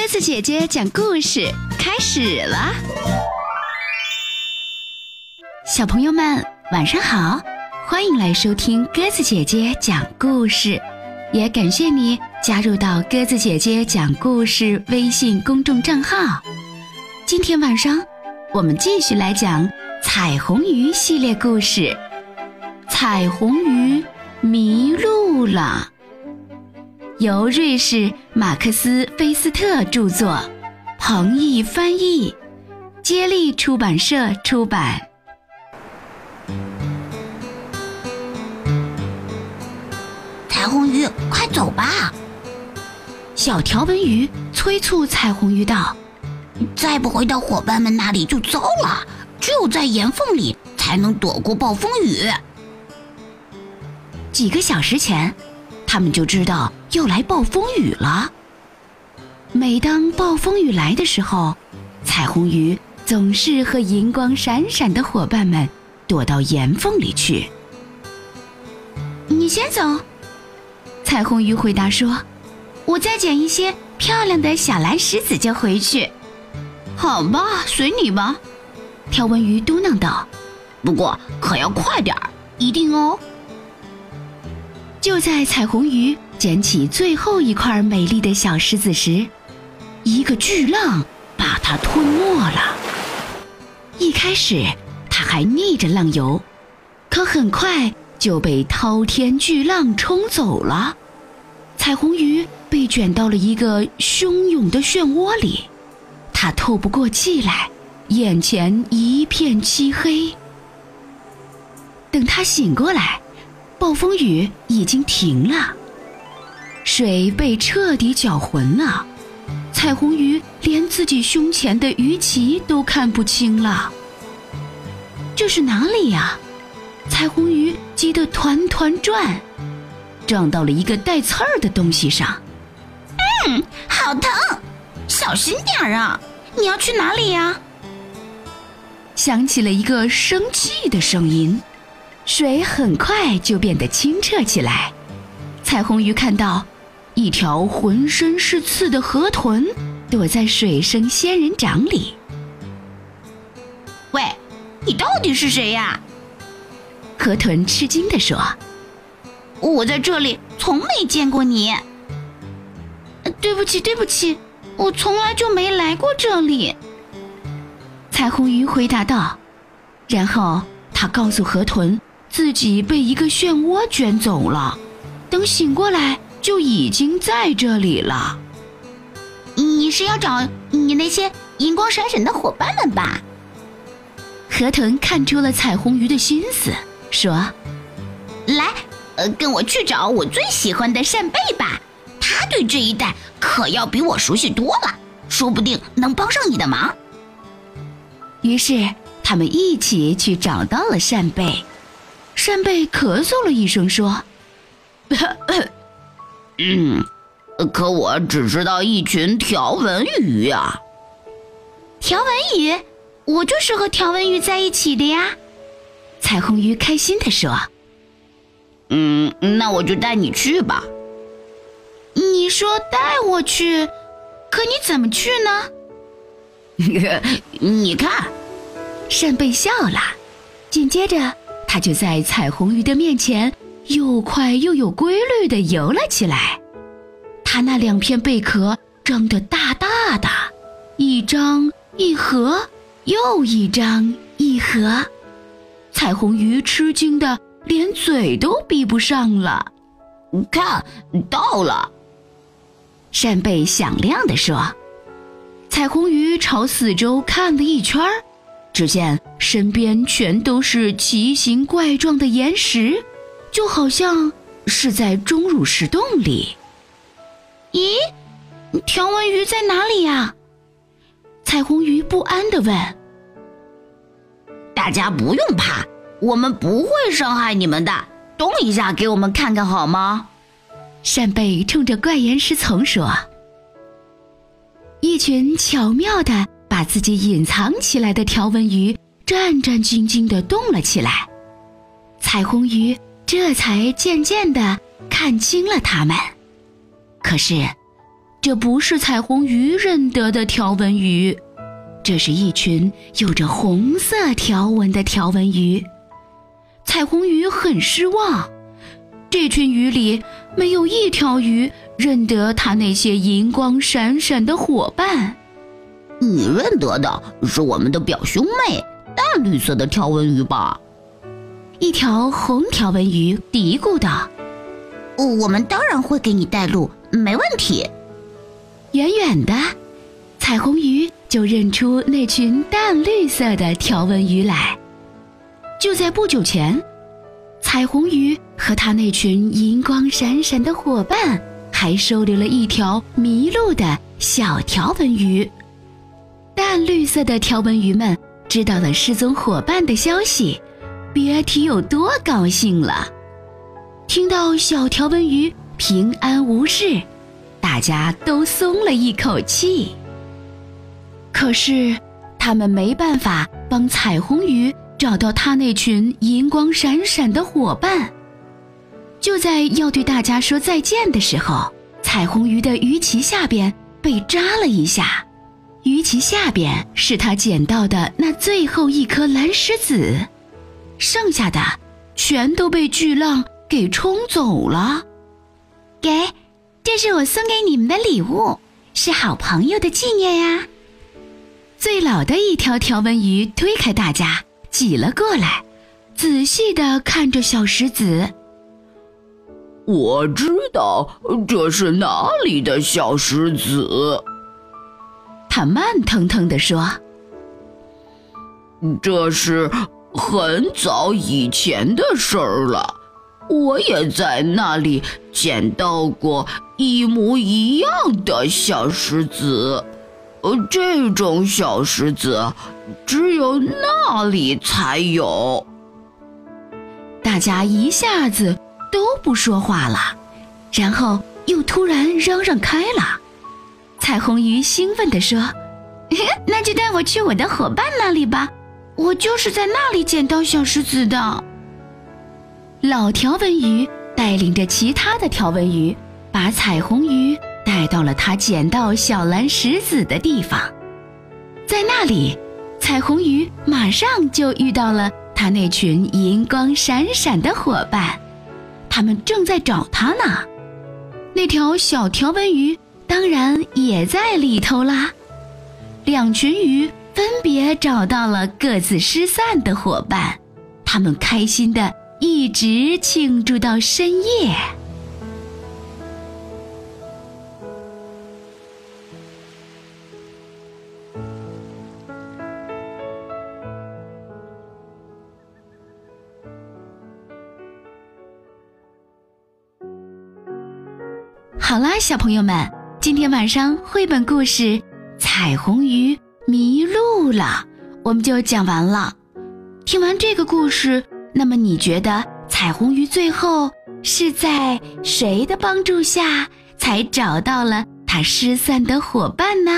鸽子姐姐讲故事开始了，小朋友们晚上好，欢迎来收听鸽子姐姐讲故事，也感谢你加入到鸽子姐姐讲故事微信公众账号。今天晚上我们继续来讲彩虹鱼系列故事，彩虹鱼迷路了。由瑞士马克思菲斯特著作，彭毅翻译，接力出版社出版。彩虹鱼，快走吧！小条纹鱼催促彩虹鱼道：“再不回到伙伴们那里就糟了，只有在岩缝里才能躲过暴风雨。”几个小时前。他们就知道要来暴风雨了。每当暴风雨来的时候，彩虹鱼总是和银光闪闪的伙伴们躲到岩缝里去。你先走，彩虹鱼回答说：“我再捡一些漂亮的小蓝石子就回去。”好吧，随你吧，条纹鱼嘟囔道：“不过可要快点儿，一定哦。”就在彩虹鱼捡起最后一块美丽的小石子时，一个巨浪把它吞没了。一开始，它还逆着浪游，可很快就被滔天巨浪冲走了。彩虹鱼被卷到了一个汹涌的漩涡里，它透不过气来，眼前一片漆黑。等它醒过来。暴风雨已经停了，水被彻底搅浑了，彩虹鱼连自己胸前的鱼鳍都看不清了。这是哪里呀？彩虹鱼急得团团转，撞到了一个带刺儿的东西上。嗯，好疼！小心点儿啊！你要去哪里呀？响起了一个生气的声音。水很快就变得清澈起来，彩虹鱼看到一条浑身是刺的河豚躲在水生仙人掌里。喂，你到底是谁呀？河豚吃惊地说：“我在这里从没见过你。”对不起，对不起，我从来就没来过这里。”彩虹鱼回答道，然后他告诉河豚。自己被一个漩涡卷走了，等醒过来就已经在这里了。你是要找你那些银光闪闪的伙伴们吧？河豚看出了彩虹鱼的心思，说：“来，呃，跟我去找我最喜欢的扇贝吧，他对这一带可要比我熟悉多了，说不定能帮上你的忙。”于是他们一起去找到了扇贝。扇贝咳嗽了一声，说：“ 嗯，可我只知道一群条纹鱼呀。条纹鱼，我就是和条纹鱼在一起的呀。”彩虹鱼开心地说：“嗯，那我就带你去吧。”你说带我去，可你怎么去呢？你看，扇贝笑了，紧接着。它就在彩虹鱼的面前，又快又有规律地游了起来。它那两片贝壳张得大大的，一张一合，又一张一合。彩虹鱼吃惊的连嘴都闭不上了。看到了，扇贝响亮地说。彩虹鱼朝四周看了一圈儿。只见身边全都是奇形怪状的岩石，就好像是在钟乳石洞里。咦，条纹鱼在哪里呀？彩虹鱼不安地问。大家不用怕，我们不会伤害你们的。动一下，给我们看看好吗？扇贝冲着怪岩石丛说。一群巧妙的。把自己隐藏起来的条纹鱼战战兢兢地动了起来，彩虹鱼这才渐渐地看清了它们。可是，这不是彩虹鱼认得的条纹鱼，这是一群有着红色条纹的条纹鱼。彩虹鱼很失望，这群鱼里没有一条鱼认得它那些银光闪闪的伙伴。你认得的是我们的表兄妹，淡绿色的条纹鱼吧？一条红条纹鱼嘀咕道：“我们当然会给你带路，没问题。”远远的，彩虹鱼就认出那群淡绿色的条纹鱼来。就在不久前，彩虹鱼和它那群银光闪闪的伙伴还收留了一条迷路的小条纹鱼。淡绿色的条纹鱼们知道了失踪伙伴的消息，别提有多高兴了。听到小条纹鱼平安无事，大家都松了一口气。可是，他们没办法帮彩虹鱼找到他那群银光闪闪的伙伴。就在要对大家说再见的时候，彩虹鱼的鱼鳍下边被扎了一下。鱼鳍下边是他捡到的那最后一颗蓝石子，剩下的全都被巨浪给冲走了。给，这是我送给你们的礼物，是好朋友的纪念呀。最老的一条条纹鱼推开大家，挤了过来，仔细地看着小石子。我知道这是哪里的小石子。他慢腾腾地说：“这是很早以前的事儿了，我也在那里捡到过一模一样的小石子。呃，这种小石子只有那里才有。”大家一下子都不说话了，然后又突然嚷嚷开了。彩虹鱼兴奋地说：“ 那就带我去我的伙伴那里吧，我就是在那里捡到小石子的。”老条纹鱼带领着其他的条纹鱼，把彩虹鱼带到了他捡到小蓝石子的地方。在那里，彩虹鱼马上就遇到了他那群银光闪闪的伙伴，他们正在找他呢。那条小条纹鱼。当然也在里头啦。两群鱼分别找到了各自失散的伙伴，他们开心的一直庆祝到深夜。好啦，小朋友们。今天晚上绘本故事《彩虹鱼迷路了》，我们就讲完了。听完这个故事，那么你觉得彩虹鱼最后是在谁的帮助下才找到了它失散的伙伴呢？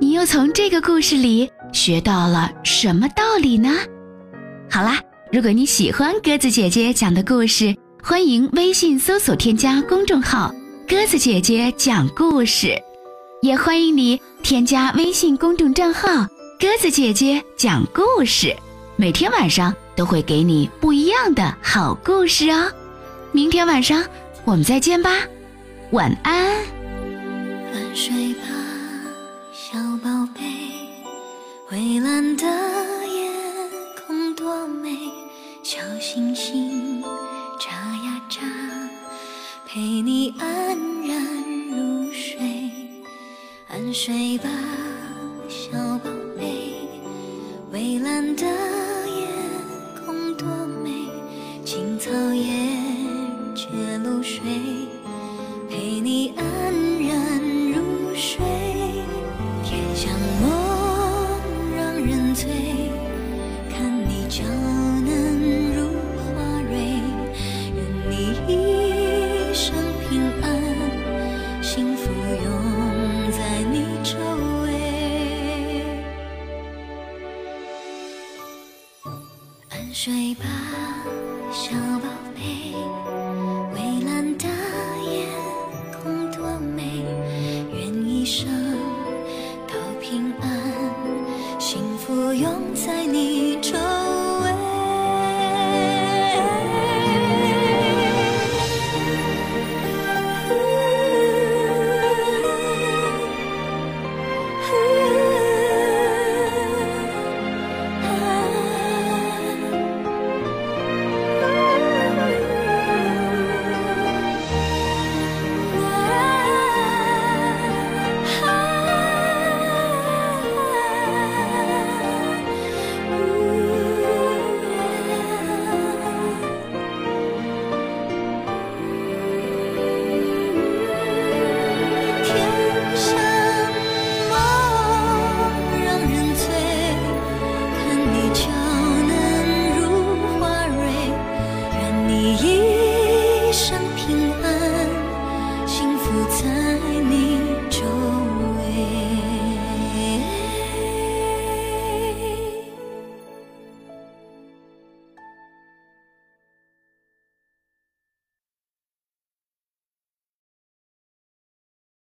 你又从这个故事里学到了什么道理呢？好啦，如果你喜欢鸽子姐姐讲的故事，欢迎微信搜索添加公众号。鸽子姐姐讲故事，也欢迎你添加微信公众账号“鸽子姐姐讲故事”，每天晚上都会给你不一样的好故事哦。明天晚上我们再见吧，晚安。睡吧，小宝贝，蔚蓝的夜空多美，小星星眨呀眨。陪你安睡吧，小宝贝。蔚蓝的睡吧小宝贝蔚蓝的夜空多美愿一生 you.